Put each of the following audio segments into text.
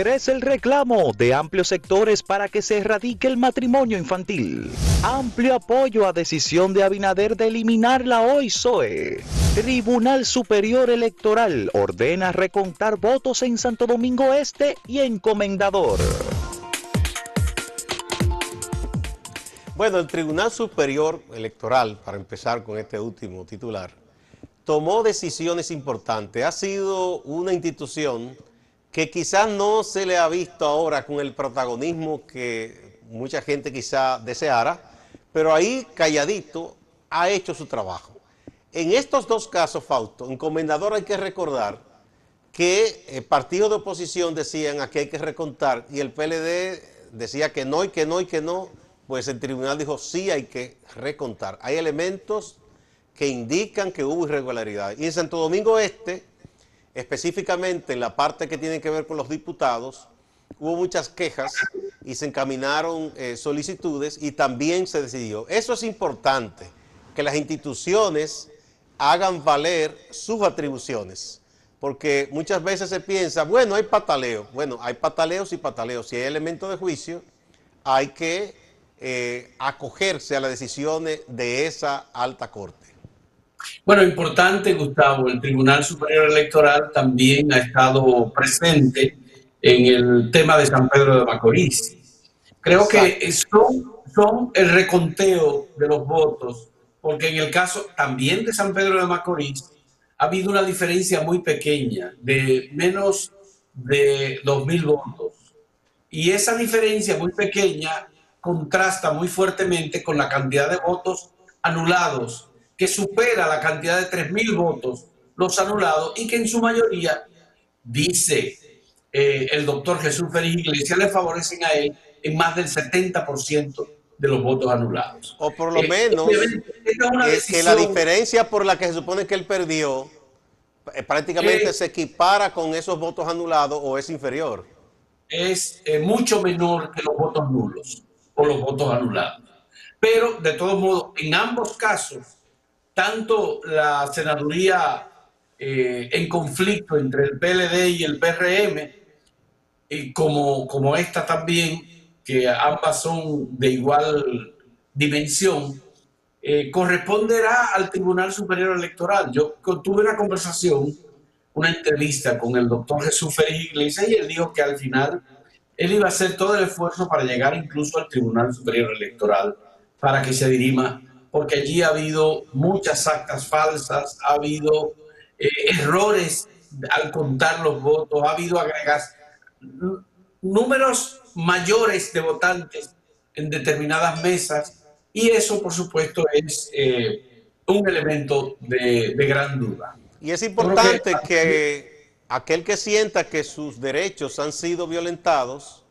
Crece el reclamo de amplios sectores para que se erradique el matrimonio infantil. Amplio apoyo a decisión de Abinader de eliminar la OISOE. Tribunal Superior Electoral ordena recontar votos en Santo Domingo Este y en Comendador. Bueno, el Tribunal Superior Electoral, para empezar con este último titular, tomó decisiones importantes. Ha sido una institución que quizás no se le ha visto ahora con el protagonismo que mucha gente quizá deseara, pero ahí calladito ha hecho su trabajo. En estos dos casos, Fausto, en Comendador hay que recordar que eh, partidos de oposición decían aquí hay que recontar y el PLD decía que no y que no y que no, pues el tribunal dijo sí hay que recontar. Hay elementos que indican que hubo irregularidad. Y en Santo Domingo Este, específicamente en la parte que tiene que ver con los diputados, hubo muchas quejas y se encaminaron eh, solicitudes y también se decidió. Eso es importante, que las instituciones hagan valer sus atribuciones, porque muchas veces se piensa, bueno, hay pataleo. Bueno, hay pataleos y pataleos. Si hay elementos de juicio, hay que eh, acogerse a las decisiones de esa alta corte. Bueno, importante, Gustavo, el Tribunal Superior Electoral también ha estado presente en el tema de San Pedro de Macorís. Creo que son, son el reconteo de los votos, porque en el caso también de San Pedro de Macorís ha habido una diferencia muy pequeña, de menos de 2.000 votos. Y esa diferencia muy pequeña contrasta muy fuertemente con la cantidad de votos anulados que supera la cantidad de 3.000 votos los anulados y que en su mayoría, dice eh, el doctor Jesús Félix Iglesias, le favorecen a él en más del 70% de los votos anulados. O por lo eh, menos es que la diferencia por la que se supone que él perdió eh, prácticamente se equipara con esos votos anulados o es inferior. Es mucho menor que los votos nulos o los votos anulados. Pero de todos modos, en ambos casos, tanto la senaduría eh, en conflicto entre el PLD y el PRM, y como, como esta también, que ambas son de igual dimensión, eh, corresponderá al Tribunal Superior Electoral. Yo tuve una conversación, una entrevista con el doctor Jesús Félix Iglesias y él dijo que al final él iba a hacer todo el esfuerzo para llegar incluso al Tribunal Superior Electoral para que se dirima porque allí ha habido muchas actas falsas, ha habido eh, errores al contar los votos, ha habido agregas números mayores de votantes en determinadas mesas y eso por supuesto es eh, un elemento de, gran duda. Y es importante que, aquel que sienta que sus derechos han sido violentados,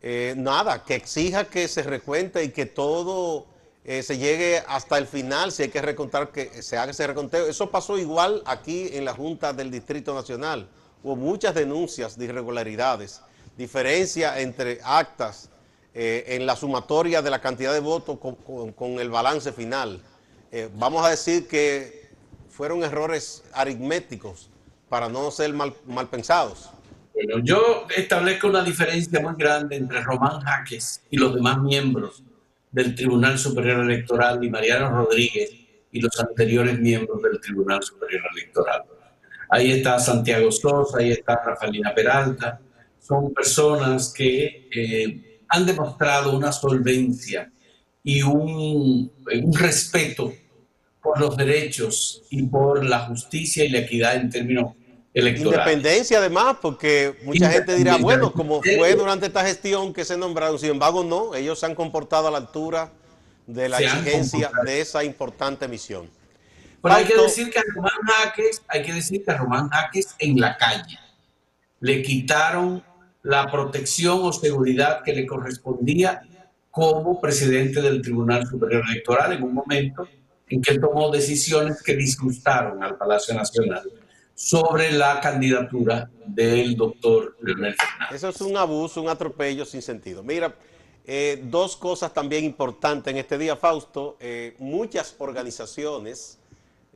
eh, nada, que exija que se recuente y que todo eh, se llegue hasta el final, si hay que recontar, que se haga ese reconteo. Eso pasó igual aquí en la Junta del Distrito Nacional. Hubo muchas denuncias de irregularidades, diferencia entre actas eh, en la sumatoria de la cantidad de votos con, el balance final. Eh, vamos a decir que fueron errores aritméticos para no ser mal, mal pensados. Bueno, yo establezco una diferencia muy grande entre Román Jaques y los demás miembros del Tribunal Superior Electoral y Mariano Rodríguez y los anteriores miembros del Tribunal Superior Electoral. Ahí está Santiago Sosa, ahí está Rafaelina Peralta. Son personas que eh, han demostrado una solvencia y un, un respeto por los derechos y por la justicia y la equidad en términos Independencia además, porque mucha gente dirá, bueno, como fue durante esta gestión que se nombraron, sin embargo no, ellos se han comportado a la altura de la exigencia de esa importante misión. Pero hay que decir que a Román Jaques, hay que decir que a Román Jaques en la calle le quitaron la protección o seguridad que le correspondía como presidente del Tribunal Superior Electoral en un momento en que tomó decisiones que disgustaron al Palacio Nacional sobre la candidatura del doctor Leonel Fernández. Eso es un abuso, un atropello sin sentido. Mira, eh, dos cosas también importantes en este día, Fausto. Eh, muchas organizaciones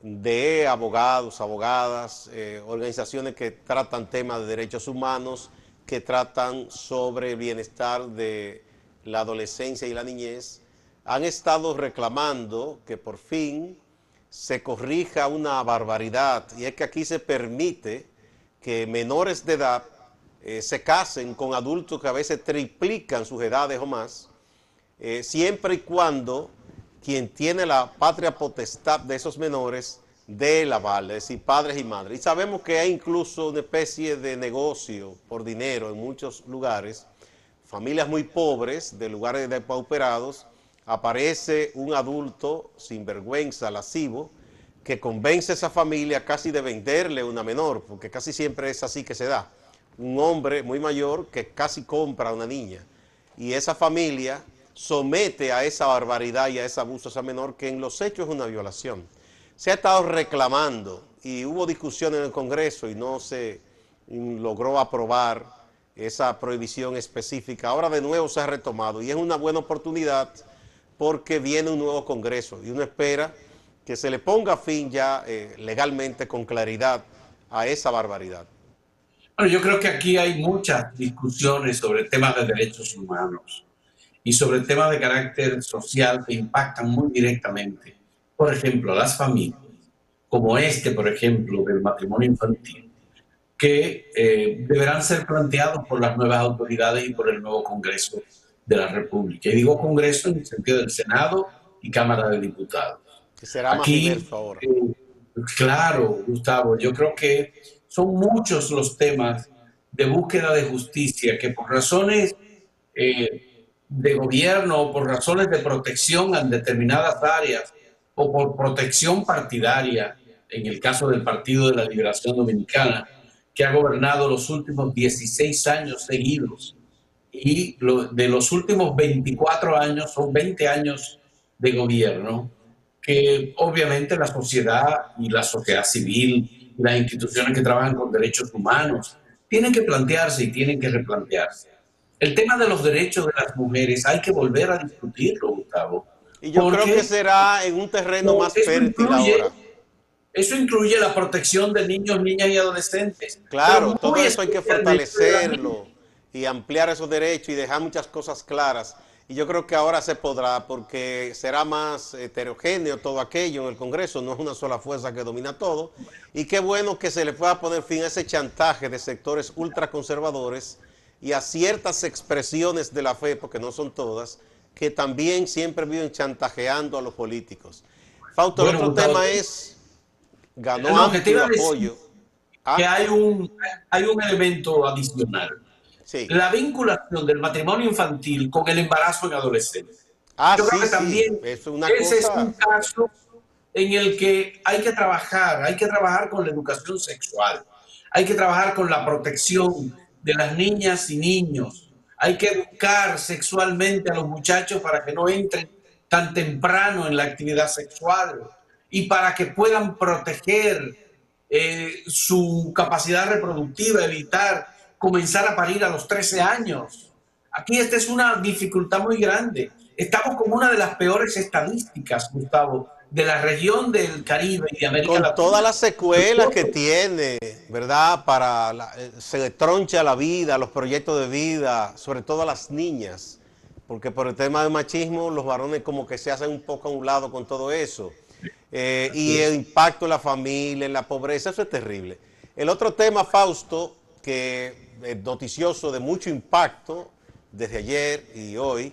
de abogados, abogadas, eh, organizaciones que tratan temas de derechos humanos, que tratan sobre el bienestar de la adolescencia y la niñez, han estado reclamando que por fin se corrija una barbaridad y es que aquí se permite que menores de edad eh, se casen con adultos que a veces triplican sus edades o más, eh, siempre y cuando quien tiene la patria potestad de esos menores dé la aval, es decir, padres y madres. Y sabemos que hay incluso una especie de negocio por dinero en muchos lugares, familias muy pobres, de lugares depauperados, aparece un adulto sin vergüenza, lascivo, que convence a esa familia casi de venderle una menor, porque casi siempre es así que se da. Un hombre muy mayor que casi compra a una niña. Y esa familia somete a esa barbaridad y a ese abuso a esa menor, que en los hechos es una violación. Se ha estado reclamando y hubo discusión en el Congreso y no se logró aprobar esa prohibición específica. Ahora de nuevo se ha retomado y es una buena oportunidad porque viene un nuevo Congreso y uno espera que se le ponga fin ya eh, legalmente con claridad a esa barbaridad. Bueno, yo creo que aquí hay muchas discusiones sobre temas de derechos humanos y sobre temas de carácter social que impactan muy directamente, por ejemplo, las familias, como este, por ejemplo, del matrimonio infantil, que eh, deberán ser planteados por las nuevas autoridades y por el nuevo Congreso de la República. Y digo Congreso en el sentido del Senado y Cámara de Diputados. Que será Aquí, ahora. Eh, claro, Gustavo, yo creo que son muchos los temas de búsqueda de justicia que por razones eh, de gobierno o por razones de protección en determinadas áreas o por protección partidaria, en el caso del Partido de la Liberación Dominicana, que ha gobernado los últimos 16 años seguidos y de los últimos 24 años son 20 años de gobierno que obviamente la sociedad y la sociedad civil, las instituciones que trabajan con derechos humanos, tienen que plantearse y tienen que replantearse. El tema de los derechos de las mujeres hay que volver a discutirlo, Gustavo. Y yo creo que será en un terreno más fértil ahora. Eso incluye la protección de niños, niñas y adolescentes. Claro, todo eso hay que fortalecerlo y ampliar esos derechos y dejar muchas cosas claras. Y yo creo que ahora se podrá porque será más heterogéneo todo aquello en el Congreso, no es una sola fuerza que domina todo. Y qué bueno que se le pueda poner fin a ese chantaje de sectores ultraconservadores y a ciertas expresiones de la fe, porque no son todas, que también siempre viven chantajeando a los políticos. Fausto, el otro tema es, ganó amplio apoyo. Que hay un, hay un elemento adicional la vinculación del matrimonio infantil con el embarazo en adolescentes. Ah, Yo creo que también es ese es un caso en el que hay que trabajar, hay que trabajar con la educación sexual, hay que trabajar con la protección de las niñas y niños, hay que educar sexualmente a los muchachos para que no entren tan temprano en la actividad sexual y para que puedan proteger eh, su capacidad reproductiva, evitar comenzar a parir a los 13 años. Aquí esta es una dificultad muy grande. Estamos como una de las peores estadísticas, Gustavo, de la región del Caribe y de América Con todas las secuelas que tiene, ¿verdad? Para la, eh, se troncha la vida, los proyectos de vida, sobre todo a las niñas, porque por el tema del machismo los varones como que se hacen un poco a un lado con todo eso. Eh, y el impacto en la familia, en la pobreza, eso es terrible. El otro tema, Fausto, que eh, noticioso de mucho impacto desde ayer y hoy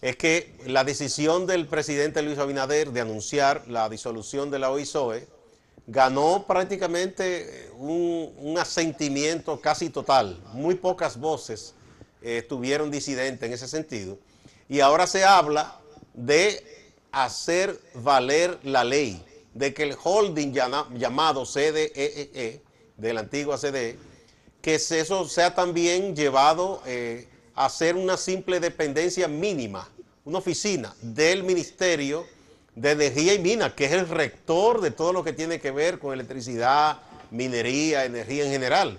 es que la decisión del presidente Luis Abinader de anunciar la disolución de la OISOE ganó prácticamente eh, un, asentimiento casi total. Muy pocas voces eh, estuvieron disidentes en ese sentido. Y ahora se habla de hacer valer la ley, de que el holding llamado CDEE, e, de la antigua CDE, que eso sea también llevado eh, a ser una simple dependencia mínima, una oficina del Ministerio de Energía y Minas, que es el rector de todo lo que tiene que ver con electricidad, minería, energía en general,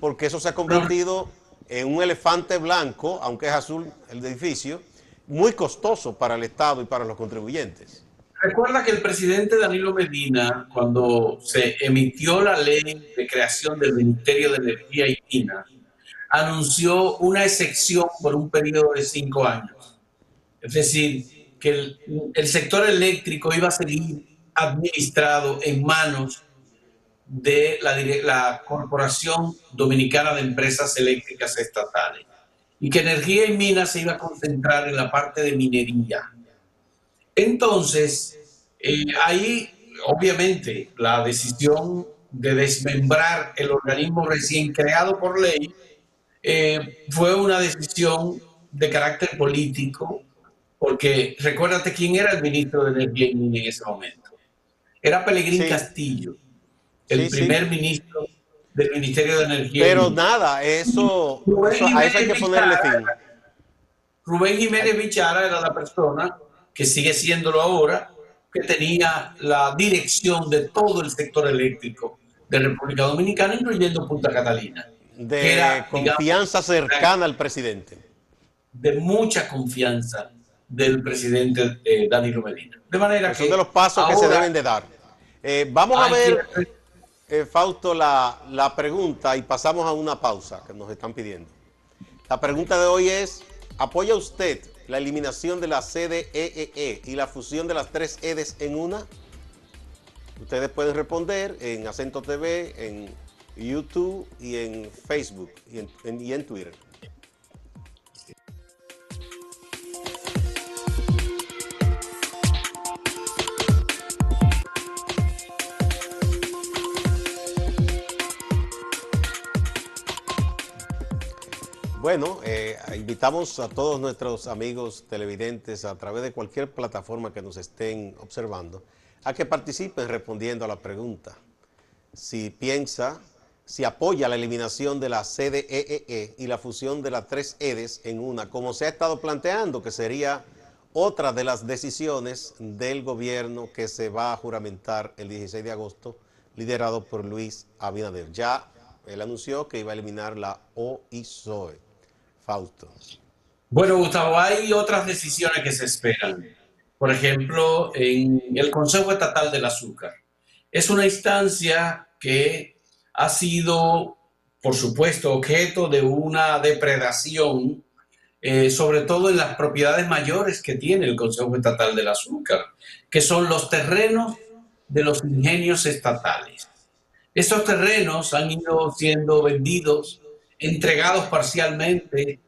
porque eso se ha convertido en un elefante blanco, aunque es azul el edificio, muy costoso para el Estado y para los contribuyentes. Recuerda que el presidente Danilo Medina, cuando se emitió la ley de creación del Ministerio de Energía y Minas, anunció una excepción por un periodo de cinco años. Es decir, que el, sector eléctrico iba a seguir administrado en manos de la, la, Corporación Dominicana de Empresas Eléctricas Estatales y que Energía y Minas se iba a concentrar en la parte de minería. Entonces, eh, ahí obviamente la decisión de desmembrar el organismo recién creado por ley eh, fue una decisión de carácter político, porque recuérdate quién era el ministro de Energía en ese momento. Era Pelegrín Castillo el primer ministro del Ministerio de Energía. Pero nada, eso, a eso hay que ponerle fin. Rubén Jiménez Bichara era la persona que sigue siéndolo ahora, que tenía la dirección de todo el sector eléctrico de República Dominicana, incluyendo Punta Catalina. De confianza cercana al presidente. De mucha confianza del presidente eh, Danilo Medina. De manera que. Son de los pasos que se deben de dar. Eh, vamos a ver. Eh, Fausto, la, la pregunta y pasamos a una pausa que nos están pidiendo. La pregunta de hoy es, ¿apoya usted la eliminación de la CDEE e e y la fusión de las tres EDES en una? Ustedes pueden responder en Acento TV, en YouTube y en Facebook y en, y en Twitter. Bueno, eh, invitamos a todos nuestros amigos televidentes a través de cualquier plataforma que nos estén observando a que participen respondiendo a la pregunta. Si piensa, si apoya la eliminación de la CDEE e e y la fusión de las tres EDES en una, como se ha estado planteando, que sería otra de las decisiones del gobierno que se va a juramentar el 16 de agosto, liderado por Luis Abinader. Ya él anunció que iba a eliminar la OISOE. Fausto. Bueno, Gustavo, hay otras decisiones que se esperan. Por ejemplo, en el Consejo Estatal del Azúcar. Es una instancia que ha sido, por supuesto, objeto de una depredación, eh, sobre todo en las propiedades mayores que tiene el Consejo Estatal del Azúcar, que son los terrenos de los ingenios estatales. Estos terrenos han ido siendo vendidos entregados parcialmente,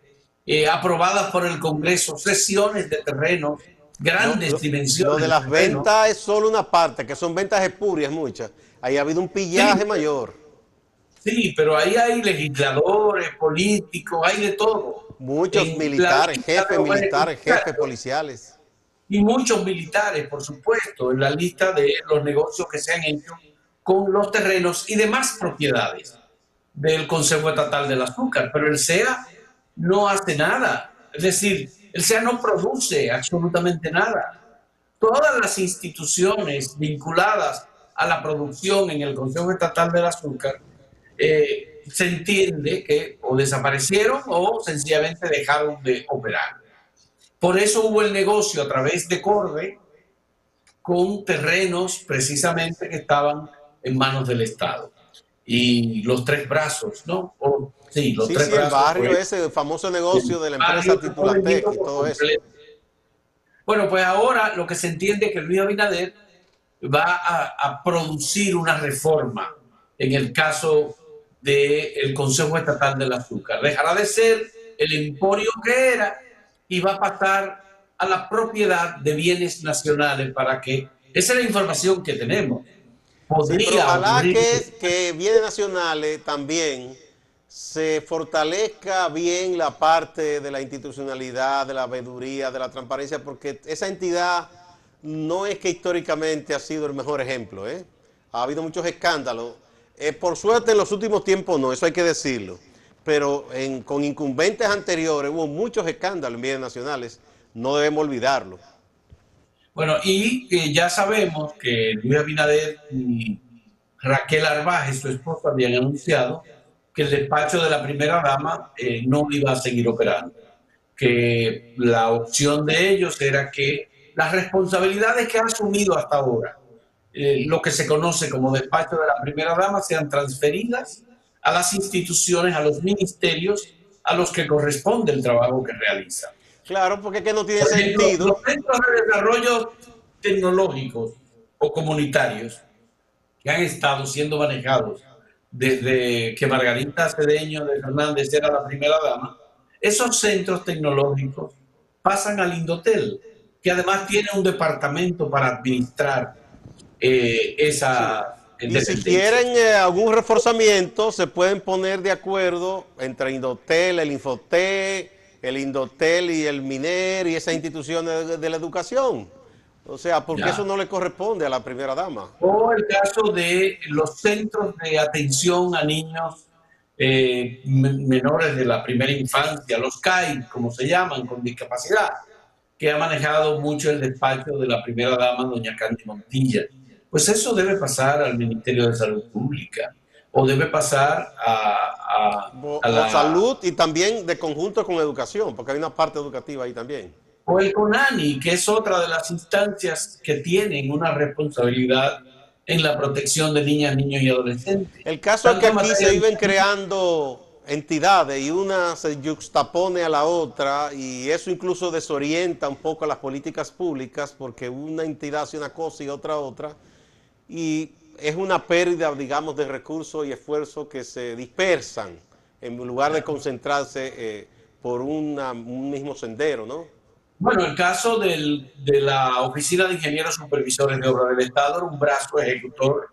eh, aprobadas por el Congreso, sesiones de terreno, grandes dimensiones. Lo de las ventas es solo una parte, que son ventas espurias muchas. Ahí ha habido un pillaje mayor. Sí, pero ahí hay legisladores, políticos, hay de todo. Muchos militares, jefes militares, jefes policiales. Y muchos militares, por supuesto, en la lista de los negocios que se han hecho con los terrenos y demás propiedades del Consejo Estatal del Azúcar, pero el SEA no hace nada. Es decir, el SEA no produce absolutamente nada. Todas las instituciones vinculadas a la producción en el Consejo Estatal del Azúcar eh, se entiende que o desaparecieron o sencillamente dejaron de operar. Por eso hubo el negocio a través de Corbe con terrenos precisamente que estaban en manos del Estado y los tres brazos, ¿no? sí, los tres brazos. el barrio pues. ese, el famoso negocio de la empresa Titulatec y todo eso. Bueno, pues ahora lo que se entiende es que Luis Abinader va a, producir una reforma en el caso del Consejo Estatal del Azúcar. Dejará de ser el emporio que era y va a pasar a la propiedad de bienes nacionales para que, esa es la información que tenemos, Podría. ojalá que, que bienes nacionales también se fortalezca bien la parte de la institucionalidad, de la veeduría, de la transparencia, porque esa entidad no es que históricamente ha sido el mejor ejemplo. ¿eh? Ha habido muchos escándalos. Eh, por suerte en los últimos tiempos no, eso hay que decirlo. Pero con incumbentes anteriores hubo muchos escándalos en bienes nacionales. No debemos olvidarlo. Bueno, y ya sabemos que Luis Abinader y Raquel Arbaje, su esposa, habían anunciado que el despacho de la primera dama eh, no iba a seguir operando, que la opción de ellos era que las responsabilidades que ha asumido hasta ahora, eh, lo que se conoce como despacho de la primera dama, sean transferidas a las instituciones, a los ministerios a los que corresponde el trabajo que realiza. Claro, porque que no tiene sentido. Los centros de desarrollo tecnológicos o comunitarios que han estado siendo manejados desde que Margarita Cedeño de Fernández era la primera dama, esos centros tecnológicos pasan al Indotel, que además tiene un departamento para administrar eh, esa... Y si quieren eh, algún reforzamiento, se pueden poner de acuerdo entre Indotel, el Infoté, el Indotel y el MINER y esas instituciones de, la educación. O sea, porque eso no le corresponde a la primera dama. O el caso de los centros de atención a niños eh, menores de la primera infancia, los CAI, como se llaman, con discapacidad, que ha manejado mucho el despacho de la primera dama, doña Candy Montilla. Pues eso debe pasar al Ministerio de Salud Pública o debe pasar a, la salud y también de conjunto con educación, porque hay una parte educativa ahí también. O el CONANI, que es otra de las instancias que tienen una responsabilidad en la protección de niñas, niños y adolescentes. El caso es que aquí se viven creando entidades y una se juxtapone a la otra y eso incluso desorienta un poco las políticas públicas porque una entidad hace una cosa y otra otra y es una pérdida, digamos, de recursos y esfuerzos que se dispersan en lugar de concentrarse eh, por un mismo sendero, ¿no? Bueno, el caso de la Oficina de Ingenieros Supervisores de Obra del Estado era un brazo ejecutor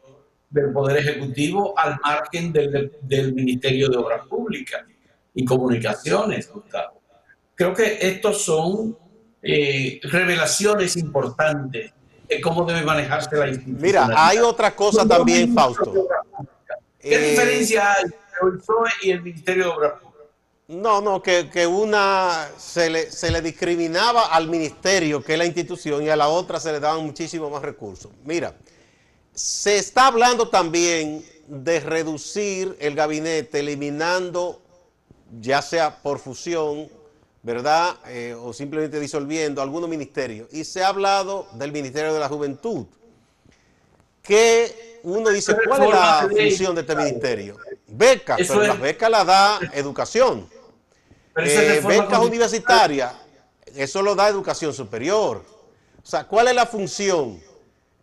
del Poder Ejecutivo al margen del, Ministerio de Obras Públicas y Comunicaciones, Gustavo. Creo que estos son eh, revelaciones importantes cómo debe manejarse la institución. Mira, hay otra cosa también, Fausto. ¿Qué eh, diferencia hay entre el PSOE y el Ministerio de Obras Públicas? No, no, que, una se le, se le, discriminaba al ministerio, que es la institución, y a la otra se le daban muchísimo más recursos. Mira, se está hablando también de reducir el gabinete, eliminando, ya sea por fusión, ¿verdad? Eh, o simplemente disolviendo algunos ministerios. Y se ha hablado del Ministerio de la Juventud, que uno dice, ¿cuál es la función de este ministerio? Becas, pero las becas las da educación. Eh, becas universitarias, eso lo da educación superior. O sea, ¿cuál es la función?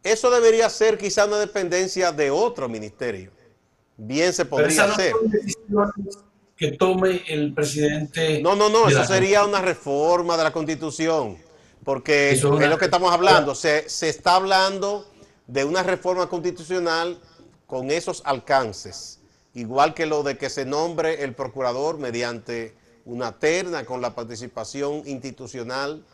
Eso debería ser quizá una dependencia de otro ministerio. Bien se podría hacer. Que tome el presidente. No, no, no, eso sería una reforma de la constitución. Porque es lo que estamos hablando. Se, se está hablando de una reforma constitucional con esos alcances. Igual que lo de que se nombre el procurador mediante una terna con la participación institucional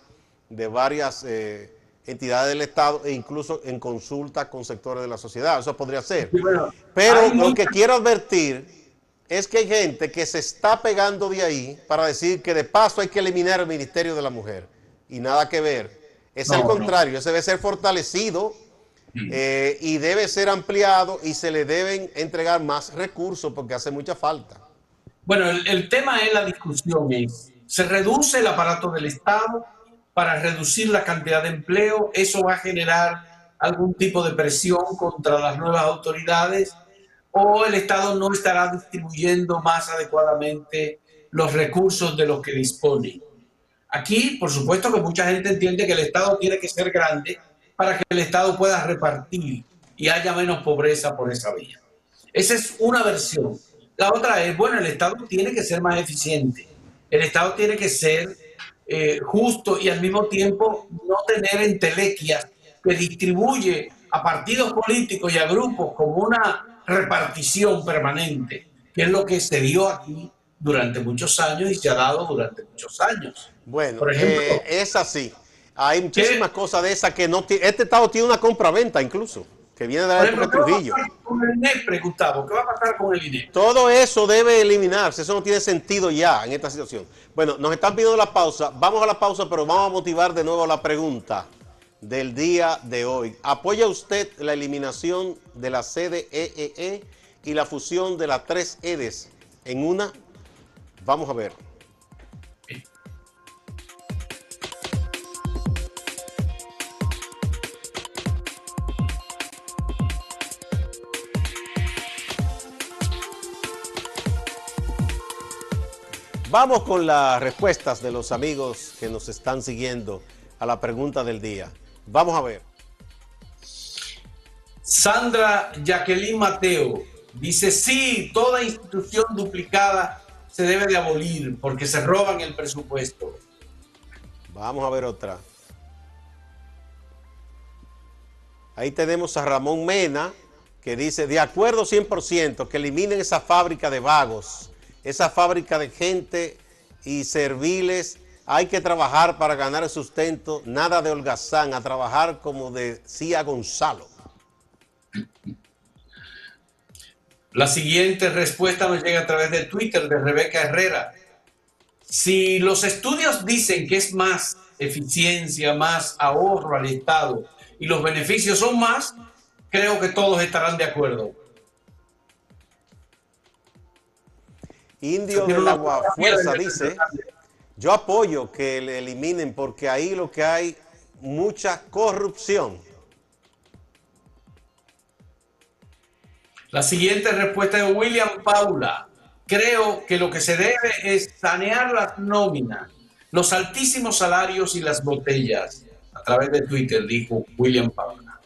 de varias eh, entidades del Estado e incluso en consulta con sectores de la sociedad. Eso podría ser. Pero lo que quiero advertir es que hay gente que se está pegando de ahí para decir que de paso hay que eliminar el Ministerio de la Mujer. Y nada que ver. Es al contrario, ese debe ser fortalecido eh, y debe ser ampliado y se le deben entregar más recursos porque hace mucha falta. Bueno, el, tema es la discusión es, ¿se reduce el aparato del Estado para reducir la cantidad de empleo? ¿Eso va a generar algún tipo de presión contra las nuevas autoridades? ¿O el Estado no estará distribuyendo más adecuadamente los recursos de los que dispone? Aquí, por supuesto que mucha gente entiende que el Estado tiene que ser grande para que el Estado pueda repartir y haya menos pobreza por esa vía. Esa es una versión. La otra es, bueno, el Estado tiene que ser más eficiente, el Estado tiene que ser eh, justo y al mismo tiempo no tener entelequias que distribuye a partidos políticos y a grupos como una repartición permanente, que es lo que se dio aquí durante muchos años y se ha dado durante muchos años. Bueno, Por ejemplo, eh, es así. Hay muchísimas cosas de esas que no... Este Estado tiene una compra-venta incluso que viene de la época de Trujillo. ¿Qué va a pasar con el INEPRE, Gustavo? ¿Qué va a pasar con el INEPRE? Todo eso debe eliminarse, eso no tiene sentido ya en esta situación. Bueno, nos están pidiendo la pausa, vamos a la pausa, pero vamos a motivar de nuevo la pregunta del día de hoy. ¿Apoya usted la eliminación de la sede EEE e y la fusión de las tres EDES en una? Vamos a ver. Vamos con las respuestas de los amigos que nos están siguiendo a la pregunta del día. Vamos a ver. Sandra Jacqueline Mateo dice, sí, toda institución duplicada se debe de abolir porque se roban el presupuesto. Vamos a ver otra. Ahí tenemos a Ramón Mena, que dice, de acuerdo 100%, que eliminen esa fábrica de vagos, esa fábrica de gente y serviles. Hay que trabajar para ganar el sustento, nada de holgazán, a trabajar como decía Gonzalo. La siguiente respuesta nos llega a través de Twitter de Rebeca Herrera. Si los estudios dicen que es más eficiencia, más ahorro al Estado y los beneficios son más, creo que todos estarán de acuerdo. Indio del Agua Fuerza dice, yo apoyo que le eliminen porque ahí lo que hay mucha corrupción. La siguiente respuesta de William Paula. Creo que lo que se debe es sanear las nóminas, los altísimos salarios y las botellas. A través de Twitter dijo William Paula.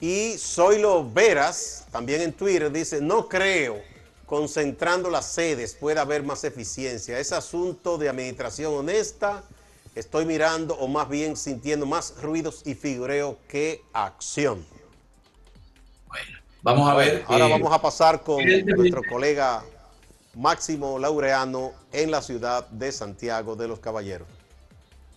Y Zoilo Veras, también en Twitter, dice, no creo, concentrando las sedes puede haber más eficiencia. Es asunto de administración honesta. Estoy mirando, o más bien sintiendo más ruidos y figureo que acción. Vamos a ver. Ahora eh, vamos a pasar con nuestro colega Máximo Laureano en la ciudad de Santiago de los Caballeros.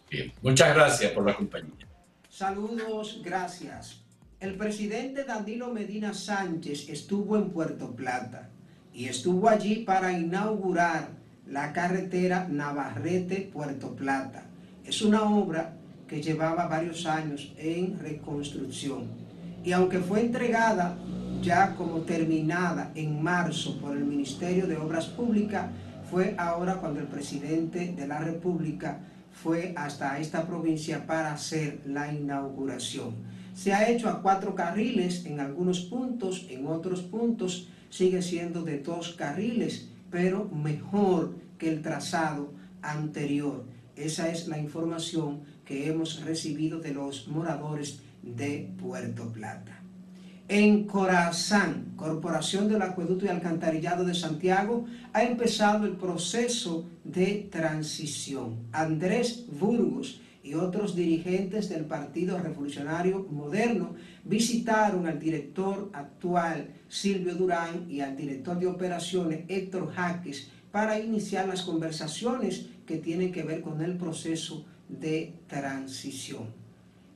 Bien, muchas gracias por la compañía. Saludos, gracias. El presidente Danilo Medina Sánchez estuvo en Puerto Plata y estuvo allí para inaugurar la carretera Navarrete-Puerto Plata. Es una obra que llevaba varios años en reconstrucción y aunque fue entregada ya como terminada en marzo por el Ministerio de Obras Públicas, fue ahora cuando el presidente de la República fue hasta esta provincia para hacer la inauguración. Se ha hecho a cuatro carriles en algunos puntos, en otros puntos sigue siendo de dos carriles, pero mejor que el trazado anterior. Esa es la información que hemos recibido de los moradores de Puerto Plata. En Corazán, Corporación del Acueducto y Alcantarillado de Santiago, ha empezado el proceso de transición. Andrés Burgos y otros dirigentes del Partido Revolucionario Moderno visitaron al director actual Silvio Durán y al director de operaciones Héctor Jaques para iniciar las conversaciones que tienen que ver con el proceso de transición.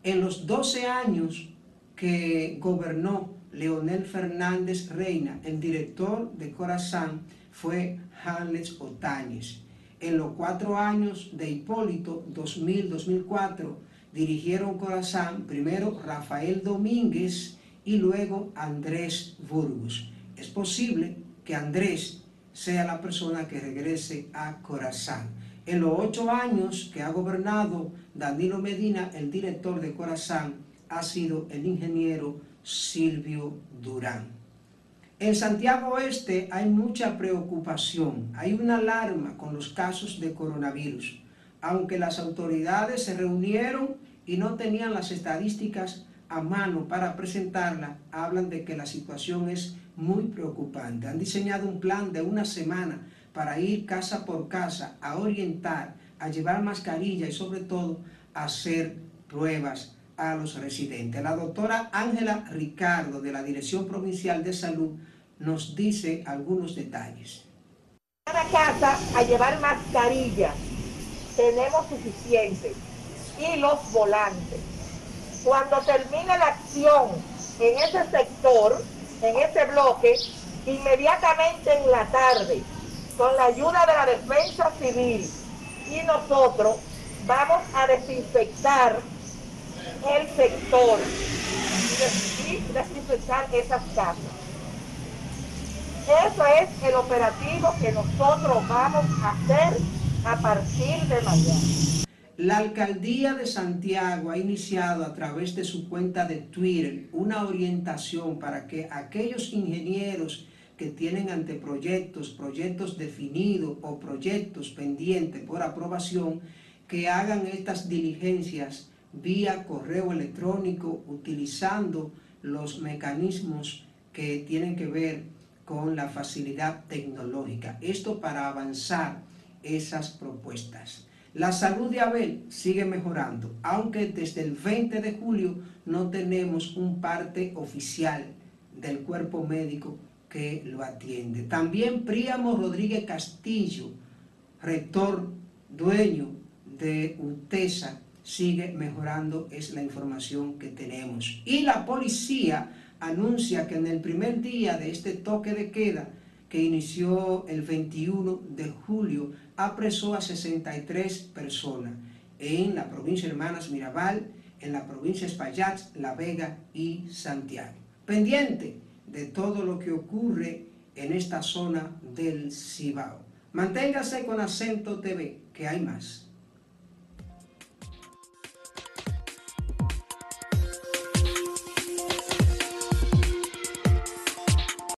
En los 12 años que gobernó Leonel Fernández Reina, el director de Corazán fue Hanles Otañez. En los cuatro años de Hipólito, 2000-2004, dirigieron Corazán primero Rafael Domínguez y luego Andrés Burgos. Es posible que Andrés sea la persona que regrese a Corazán. En los ocho años que ha gobernado Danilo Medina, el director de Corazán, ha sido el ingeniero Silvio Durán. En Santiago Oeste hay mucha preocupación, hay una alarma con los casos de coronavirus, aunque las autoridades se reunieron y no tenían las estadísticas a mano para presentarla, hablan de que la situación es muy preocupante. Han diseñado un plan de una semana para ir casa por casa a orientar, a llevar mascarilla y sobre todo a hacer pruebas a los residentes. La doctora Ángela Ricardo de la Dirección Provincial de Salud nos dice algunos detalles. Cada casa a llevar mascarilla tenemos suficiente y los volantes. Cuando termine la acción en ese sector, en ese bloque, inmediatamente en la tarde, con la ayuda de la defensa civil y nosotros vamos a desinfectar el sector y desinfectar esas casas. Eso es el operativo que nosotros vamos a hacer a partir de mañana. La alcaldía de Santiago ha iniciado a través de su cuenta de Twitter una orientación para que aquellos ingenieros que tienen anteproyectos, proyectos definidos o proyectos pendientes por aprobación, que hagan estas diligencias vía correo electrónico utilizando los mecanismos que tienen que ver con la facilidad tecnológica. Esto para avanzar esas propuestas. La salud de Abel sigue mejorando, aunque desde el 20 de julio no tenemos un parte oficial del cuerpo médico que lo atiende. También Príamo Rodríguez Castillo, rector, dueño de UTESA, sigue mejorando, es la información que tenemos. Y la policía anuncia que en el primer día de este toque de queda, que inició el 21 de julio, apresó a 63 personas en la provincia de Hermanas Mirabal, en la provincia de Espaillat, La Vega y Santiago. Pendiente de todo lo que ocurre en esta zona del Cibao. Manténgase con Acento TV, que hay más.